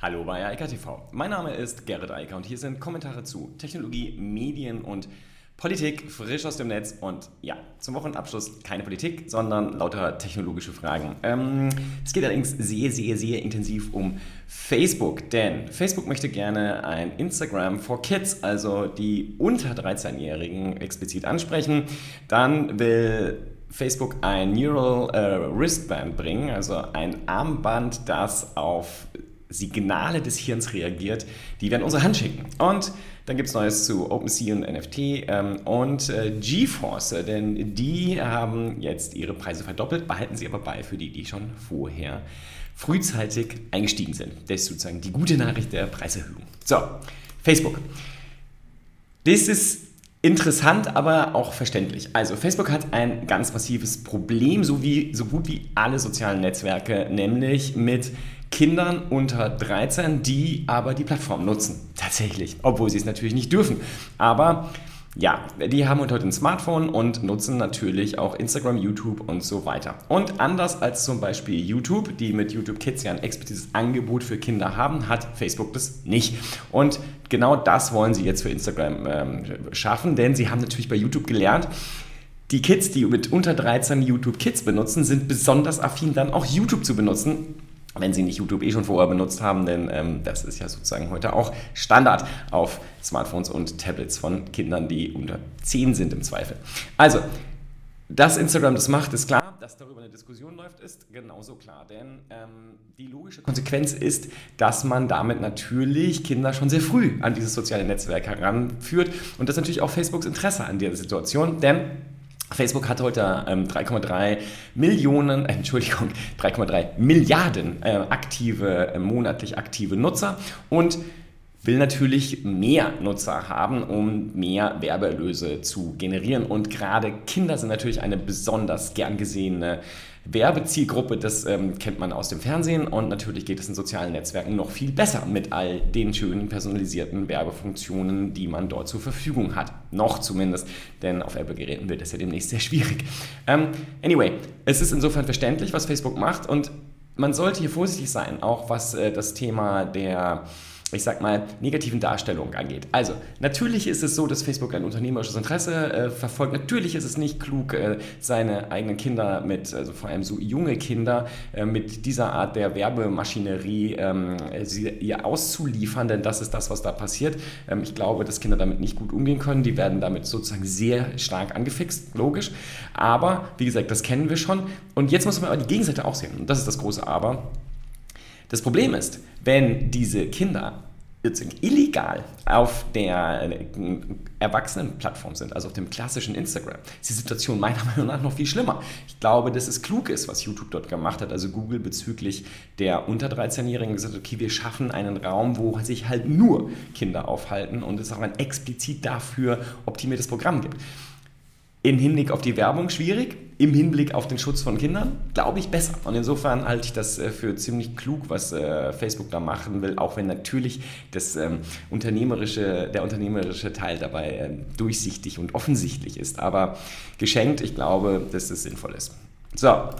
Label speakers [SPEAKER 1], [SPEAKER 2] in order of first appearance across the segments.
[SPEAKER 1] Hallo bei Eika TV. Mein Name ist Gerrit Eiker und hier sind Kommentare zu Technologie, Medien und Politik frisch aus dem Netz. Und ja, zum Wochenabschluss keine Politik, sondern lauter technologische Fragen. Ähm, es geht allerdings sehr, sehr, sehr intensiv um Facebook, denn Facebook möchte gerne ein Instagram for Kids, also die unter 13-Jährigen explizit ansprechen. Dann will Facebook ein Neural äh, Wristband bringen, also ein Armband, das auf Signale des Hirns reagiert, die wir an unsere Hand schicken. Und dann gibt es Neues zu OpenSea und NFT ähm, und äh, GeForce, denn die haben jetzt ihre Preise verdoppelt, behalten sie aber bei für die, die schon vorher frühzeitig eingestiegen sind. Das ist sozusagen die gute Nachricht der Preiserhöhung. So, Facebook. Das ist Interessant, aber auch verständlich. Also Facebook hat ein ganz massives Problem, so wie so gut wie alle sozialen Netzwerke, nämlich mit Kindern unter 13, die aber die Plattform nutzen. Tatsächlich, obwohl sie es natürlich nicht dürfen. Aber ja, die haben heute ein Smartphone und nutzen natürlich auch Instagram, YouTube und so weiter. Und anders als zum Beispiel YouTube, die mit YouTube Kids ja ein explizites Angebot für Kinder haben, hat Facebook das nicht. Und genau das wollen sie jetzt für Instagram ähm, schaffen, denn sie haben natürlich bei YouTube gelernt, die Kids, die mit unter 13 YouTube Kids benutzen, sind besonders affin, dann auch YouTube zu benutzen wenn Sie nicht YouTube eh schon vorher benutzt haben, denn ähm, das ist ja sozusagen heute auch Standard auf Smartphones und Tablets von Kindern, die unter 10 sind im Zweifel. Also, dass Instagram das macht, ist klar. Dass darüber eine Diskussion läuft, ist genauso klar. Denn ähm, die logische Konsequenz ist, dass man damit natürlich Kinder schon sehr früh an dieses soziale Netzwerk heranführt. Und das ist natürlich auch Facebooks Interesse an dieser Situation, denn Facebook hat heute ähm, 3,3 Millionen, äh, Entschuldigung, 3,3 Milliarden äh, aktive, äh, monatlich aktive Nutzer und will natürlich mehr Nutzer haben, um mehr Werbeerlöse zu generieren. Und gerade Kinder sind natürlich eine besonders gern gesehene Werbezielgruppe, das ähm, kennt man aus dem Fernsehen und natürlich geht es in sozialen Netzwerken noch viel besser mit all den schönen personalisierten Werbefunktionen, die man dort zur Verfügung hat. Noch zumindest, denn auf Apple-Geräten wird es ja demnächst sehr schwierig. Ähm, anyway, es ist insofern verständlich, was Facebook macht und man sollte hier vorsichtig sein, auch was äh, das Thema der ich sag mal, negativen Darstellungen angeht. Also, natürlich ist es so, dass Facebook ein unternehmerisches Interesse äh, verfolgt. Natürlich ist es nicht klug, äh, seine eigenen Kinder mit, also vor allem so junge Kinder, äh, mit dieser Art der Werbemaschinerie ähm, sie, ihr auszuliefern, denn das ist das, was da passiert. Ähm, ich glaube, dass Kinder damit nicht gut umgehen können. Die werden damit sozusagen sehr stark angefixt, logisch. Aber, wie gesagt, das kennen wir schon. Und jetzt muss man aber die Gegenseite auch sehen. Und das ist das große Aber. Das Problem ist, wenn diese Kinder illegal auf der äh, Erwachsenenplattform sind, also auf dem klassischen Instagram, ist die Situation meiner Meinung nach noch viel schlimmer. Ich glaube, dass es klug ist, was YouTube dort gemacht hat, also Google bezüglich der unter 13-Jährigen gesagt, okay, wir schaffen einen Raum, wo sich halt nur Kinder aufhalten und es auch ein explizit dafür optimiertes Programm gibt. Im Hinblick auf die Werbung schwierig, im Hinblick auf den Schutz von Kindern, glaube ich, besser. Und insofern halte ich das äh, für ziemlich klug, was äh, Facebook da machen will, auch wenn natürlich das, ähm, unternehmerische, der unternehmerische Teil dabei äh, durchsichtig und offensichtlich ist. Aber geschenkt, ich glaube, dass es sinnvoll ist. So,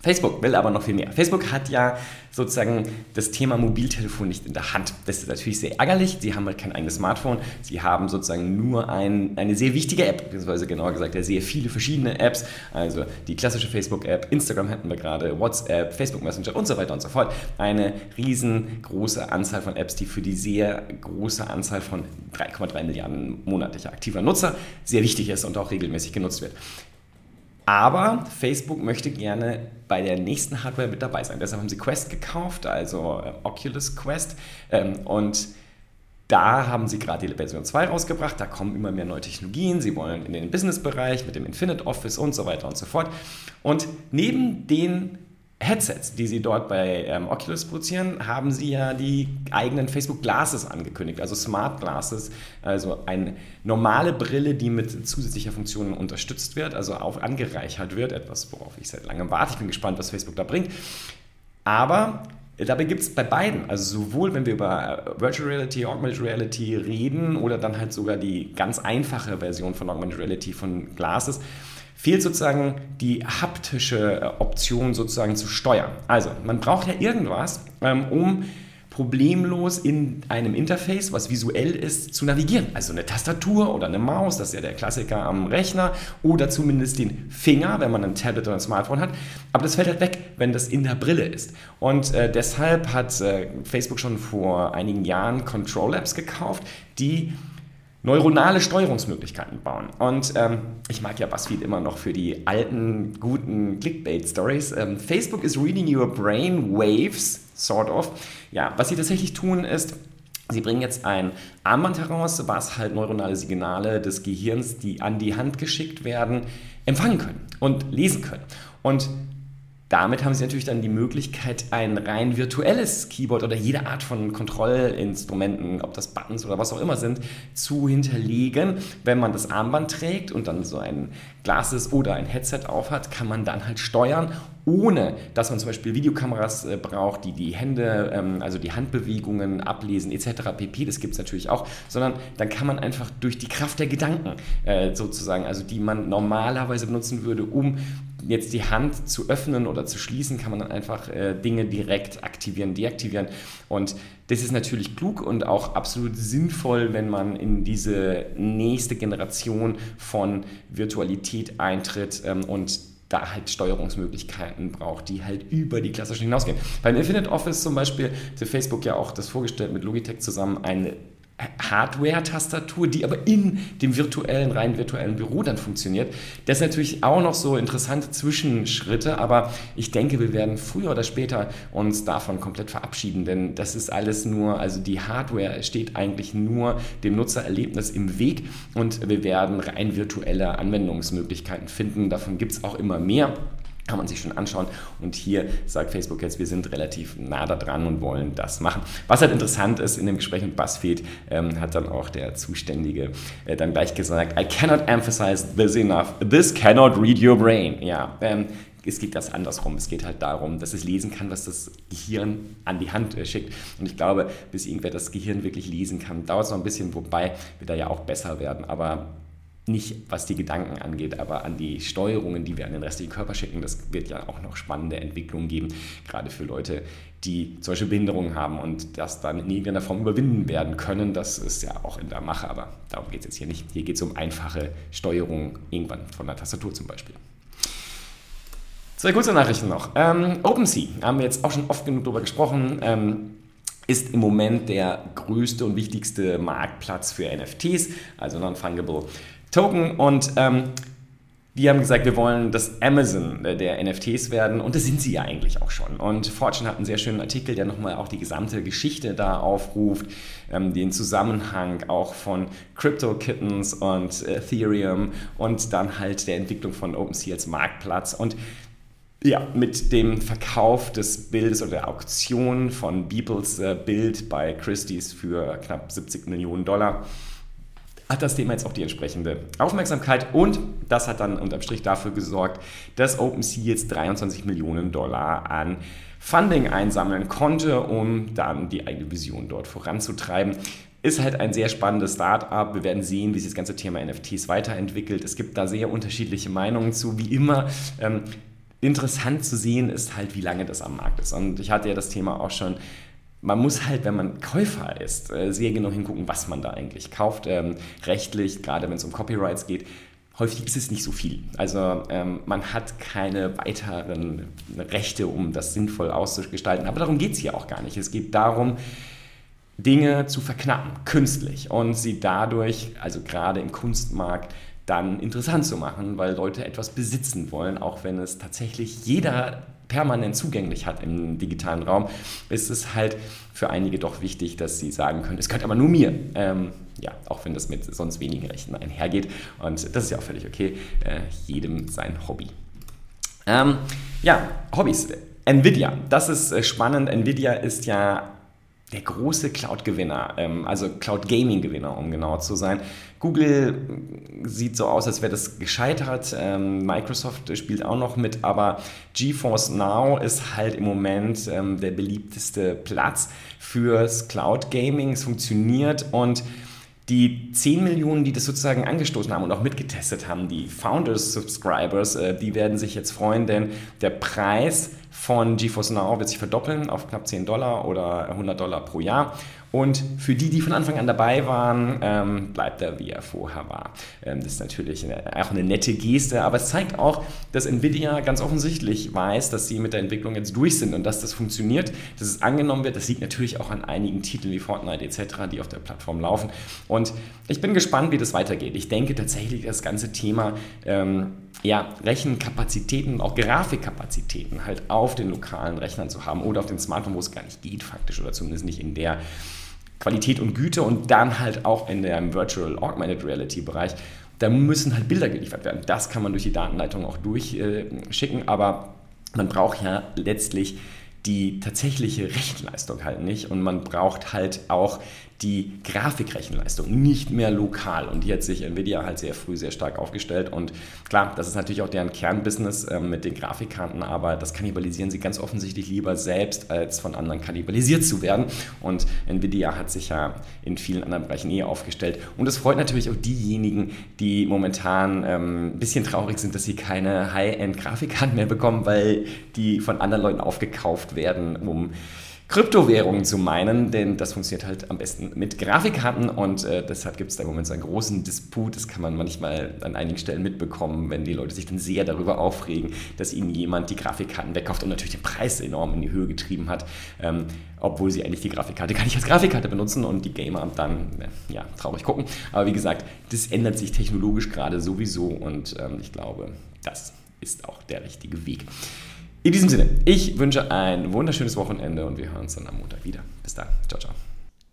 [SPEAKER 1] Facebook will aber noch viel mehr. Facebook hat ja sozusagen das Thema Mobiltelefon nicht in der Hand. Das ist natürlich sehr ärgerlich. Sie haben halt kein eigenes Smartphone. Sie haben sozusagen nur ein, eine sehr wichtige App, beziehungsweise genauer gesagt, sehr viele verschiedene Apps. Also die klassische Facebook-App, Instagram hatten wir gerade, WhatsApp, Facebook Messenger und so weiter und so fort. Eine riesengroße Anzahl von Apps, die für die sehr große Anzahl von 3,3 Milliarden monatlicher aktiver Nutzer sehr wichtig ist und auch regelmäßig genutzt wird. Aber Facebook möchte gerne bei der nächsten Hardware mit dabei sein. Deshalb haben sie Quest gekauft, also äh, Oculus Quest. Ähm, und da haben sie gerade die Version 2 rausgebracht. Da kommen immer mehr neue Technologien. Sie wollen in den Business-Bereich mit dem Infinite Office und so weiter und so fort. Und neben den Headsets, die sie dort bei ähm, Oculus produzieren, haben sie ja die eigenen Facebook Glasses angekündigt, also Smart Glasses, also eine normale Brille, die mit zusätzlicher Funktionen unterstützt wird, also auch angereichert wird, etwas, worauf ich seit langem warte. Ich bin gespannt, was Facebook da bringt. Aber Dabei gibt es bei beiden, also sowohl wenn wir über äh, Virtual Reality, Augmented Reality reden oder dann halt sogar die ganz einfache Version von Augmented Reality von Glasses, fehlt sozusagen die haptische äh, Option sozusagen zu steuern. Also man braucht ja irgendwas, ähm, um problemlos in einem Interface, was visuell ist, zu navigieren. Also eine Tastatur oder eine Maus, das ist ja der Klassiker am Rechner, oder zumindest den Finger, wenn man ein Tablet oder ein Smartphone hat. Aber das fällt halt weg, wenn das in der Brille ist. Und äh, deshalb hat äh, Facebook schon vor einigen Jahren Control Apps gekauft, die neuronale Steuerungsmöglichkeiten bauen. Und ähm, ich mag ja BuzzFeed immer noch für die alten, guten Clickbait-Stories. Ähm, Facebook is reading your brain waves, sort of. Ja, was sie tatsächlich tun ist, Sie bringen jetzt ein Armband heraus, was halt neuronale Signale des Gehirns, die an die Hand geschickt werden, empfangen können und lesen können. Und damit haben Sie natürlich dann die Möglichkeit, ein rein virtuelles Keyboard oder jede Art von Kontrollinstrumenten, ob das Buttons oder was auch immer sind, zu hinterlegen. Wenn man das Armband trägt und dann so ein Glasses oder ein Headset aufhat, kann man dann halt steuern, ohne dass man zum Beispiel Videokameras äh, braucht, die die Hände, ähm, also die Handbewegungen ablesen etc. pp. Das gibt es natürlich auch, sondern dann kann man einfach durch die Kraft der Gedanken äh, sozusagen, also die man normalerweise benutzen würde, um jetzt die Hand zu öffnen oder zu schließen, kann man dann einfach äh, Dinge direkt aktivieren, deaktivieren. Und das ist natürlich klug und auch absolut sinnvoll, wenn man in diese nächste Generation von Virtualität eintritt ähm, und da halt Steuerungsmöglichkeiten braucht, die halt über die klassischen hinausgehen. Beim Infinite Office zum Beispiel hat Facebook ja auch das vorgestellt mit Logitech zusammen eine Hardware-Tastatur, die aber in dem virtuellen, rein virtuellen Büro dann funktioniert. Das sind natürlich auch noch so interessante Zwischenschritte, aber ich denke, wir werden früher oder später uns davon komplett verabschieden, denn das ist alles nur, also die Hardware steht eigentlich nur dem Nutzererlebnis im Weg und wir werden rein virtuelle Anwendungsmöglichkeiten finden. Davon gibt es auch immer mehr kann man sich schon anschauen. Und hier sagt Facebook jetzt, wir sind relativ nah da dran und wollen das machen. Was halt interessant ist, in dem Gespräch mit BuzzFeed ähm, hat dann auch der Zuständige äh, dann gleich gesagt, I cannot emphasize this enough. This cannot read your brain. Ja, ähm, es geht das andersrum. Es geht halt darum, dass es lesen kann, was das Gehirn an die Hand äh, schickt. Und ich glaube, bis irgendwer das Gehirn wirklich lesen kann, dauert es noch ein bisschen, wobei wir da ja auch besser werden. Aber nicht was die Gedanken angeht, aber an die Steuerungen, die wir an den restlichen Körper schicken. Das wird ja auch noch spannende Entwicklungen geben, gerade für Leute, die Beispiel Behinderungen haben und das dann in irgendeiner Form überwinden werden können. Das ist ja auch in der Mache, aber darum geht es jetzt hier nicht. Hier geht es um einfache Steuerung irgendwann von der Tastatur zum Beispiel. Zwei kurze Nachrichten noch. Ähm, OpenSea haben wir jetzt auch schon oft genug darüber gesprochen. Ähm, ist im Moment der größte und wichtigste Marktplatz für NFTs, also Non-Fungible Token und ähm, die haben gesagt, wir wollen das Amazon der NFTs werden und das sind sie ja eigentlich auch schon. Und Fortune hat einen sehr schönen Artikel, der nochmal auch die gesamte Geschichte da aufruft, ähm, den Zusammenhang auch von Crypto Kittens und Ethereum und dann halt der Entwicklung von OpenSea als Marktplatz und ja, mit dem Verkauf des Bildes oder der Auktion von Beeples äh, Bild bei Christie's für knapp 70 Millionen Dollar hat das Thema jetzt auch die entsprechende Aufmerksamkeit und das hat dann unterm Strich dafür gesorgt, dass OpenSea jetzt 23 Millionen Dollar an Funding einsammeln konnte, um dann die eigene Vision dort voranzutreiben. Ist halt ein sehr spannendes Start-up. Wir werden sehen, wie sich das ganze Thema NFTs weiterentwickelt. Es gibt da sehr unterschiedliche Meinungen zu, wie immer. Ähm, interessant zu sehen ist halt, wie lange das am Markt ist. Und ich hatte ja das Thema auch schon man muss halt, wenn man Käufer ist, äh, sehr genau hingucken, was man da eigentlich kauft. Ähm, rechtlich, gerade wenn es um Copyrights geht, häufig ist es nicht so viel. Also ähm, man hat keine weiteren Rechte, um das sinnvoll auszugestalten. Aber darum geht es hier auch gar nicht. Es geht darum, Dinge zu verknappen, künstlich, und sie dadurch, also gerade im Kunstmarkt, dann interessant zu machen, weil Leute etwas besitzen wollen, auch wenn es tatsächlich jeder permanent zugänglich hat im digitalen Raum, ist es halt für einige doch wichtig, dass sie sagen können, es gehört aber nur mir. Ähm, ja, auch wenn das mit sonst wenigen Rechten einhergeht. Und das ist ja auch völlig okay. Äh, jedem sein Hobby. Ähm, ja, Hobbys. Nvidia, das ist äh, spannend. Nvidia ist ja der große Cloud-Gewinner, ähm, also Cloud-Gaming-Gewinner, um genauer zu sein. Google sieht so aus, als wäre das gescheitert. Ähm, Microsoft spielt auch noch mit, aber GeForce Now ist halt im Moment ähm, der beliebteste Platz fürs Cloud-Gaming. Es funktioniert und die 10 Millionen, die das sozusagen angestoßen haben und auch mitgetestet haben, die Founders Subscribers, äh, die werden sich jetzt freuen, denn der Preis von GeForce Now wird sich verdoppeln auf knapp 10 Dollar oder 100 Dollar pro Jahr. Und für die, die von Anfang an dabei waren, ähm, bleibt er, wie er vorher war. Ähm, das ist natürlich eine, auch eine nette Geste, aber es zeigt auch, dass Nvidia ganz offensichtlich weiß, dass sie mit der Entwicklung jetzt durch sind und dass das funktioniert, dass es angenommen wird. Das liegt natürlich auch an einigen Titeln wie Fortnite etc., die auf der Plattform laufen. Und ich bin gespannt, wie das weitergeht. Ich denke tatsächlich, das ganze Thema ähm, ja, Rechenkapazitäten auch Grafikkapazitäten halt auf den lokalen Rechnern zu haben oder auf den Smartphone, wo es gar nicht geht faktisch oder zumindest nicht in der Qualität und Güte und dann halt auch in dem Virtual Augmented Reality Bereich, da müssen halt Bilder geliefert werden. Das kann man durch die Datenleitung auch durchschicken, aber man braucht ja letztlich die tatsächliche Rechenleistung halt nicht und man braucht halt auch die Grafikrechenleistung nicht mehr lokal. Und hier hat sich Nvidia halt sehr früh sehr stark aufgestellt. Und klar, das ist natürlich auch deren Kernbusiness äh, mit den Grafikkarten, aber das kannibalisieren sie ganz offensichtlich lieber selbst, als von anderen kannibalisiert zu werden. Und Nvidia hat sich ja in vielen anderen Bereichen eh aufgestellt. Und es freut natürlich auch diejenigen, die momentan ähm, ein bisschen traurig sind, dass sie keine High-End-Grafikkarten mehr bekommen, weil die von anderen Leuten aufgekauft werden, um Kryptowährungen zu meinen, denn das funktioniert halt am besten mit Grafikkarten und äh, deshalb gibt es da im Moment so einen großen Disput. Das kann man manchmal an einigen Stellen mitbekommen, wenn die Leute sich dann sehr darüber aufregen, dass ihnen jemand die Grafikkarten wegkauft und natürlich den Preis enorm in die Höhe getrieben hat, ähm, obwohl sie eigentlich die Grafikkarte gar nicht als Grafikkarte benutzen und die Gamer dann äh, ja, traurig gucken. Aber wie gesagt, das ändert sich technologisch gerade sowieso und ähm, ich glaube, das ist auch der richtige Weg. In diesem Sinne, ich wünsche ein wunderschönes Wochenende und wir hören uns dann am Montag wieder. Bis dann. Ciao, ciao.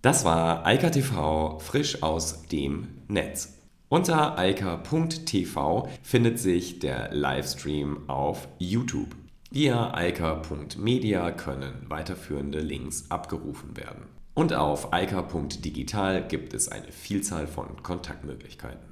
[SPEAKER 1] Das war Eika TV frisch aus dem Netz. Unter eika.tv findet sich der Livestream auf YouTube. Via eika.media können weiterführende Links abgerufen werden. Und auf eika.digital gibt es eine Vielzahl von Kontaktmöglichkeiten.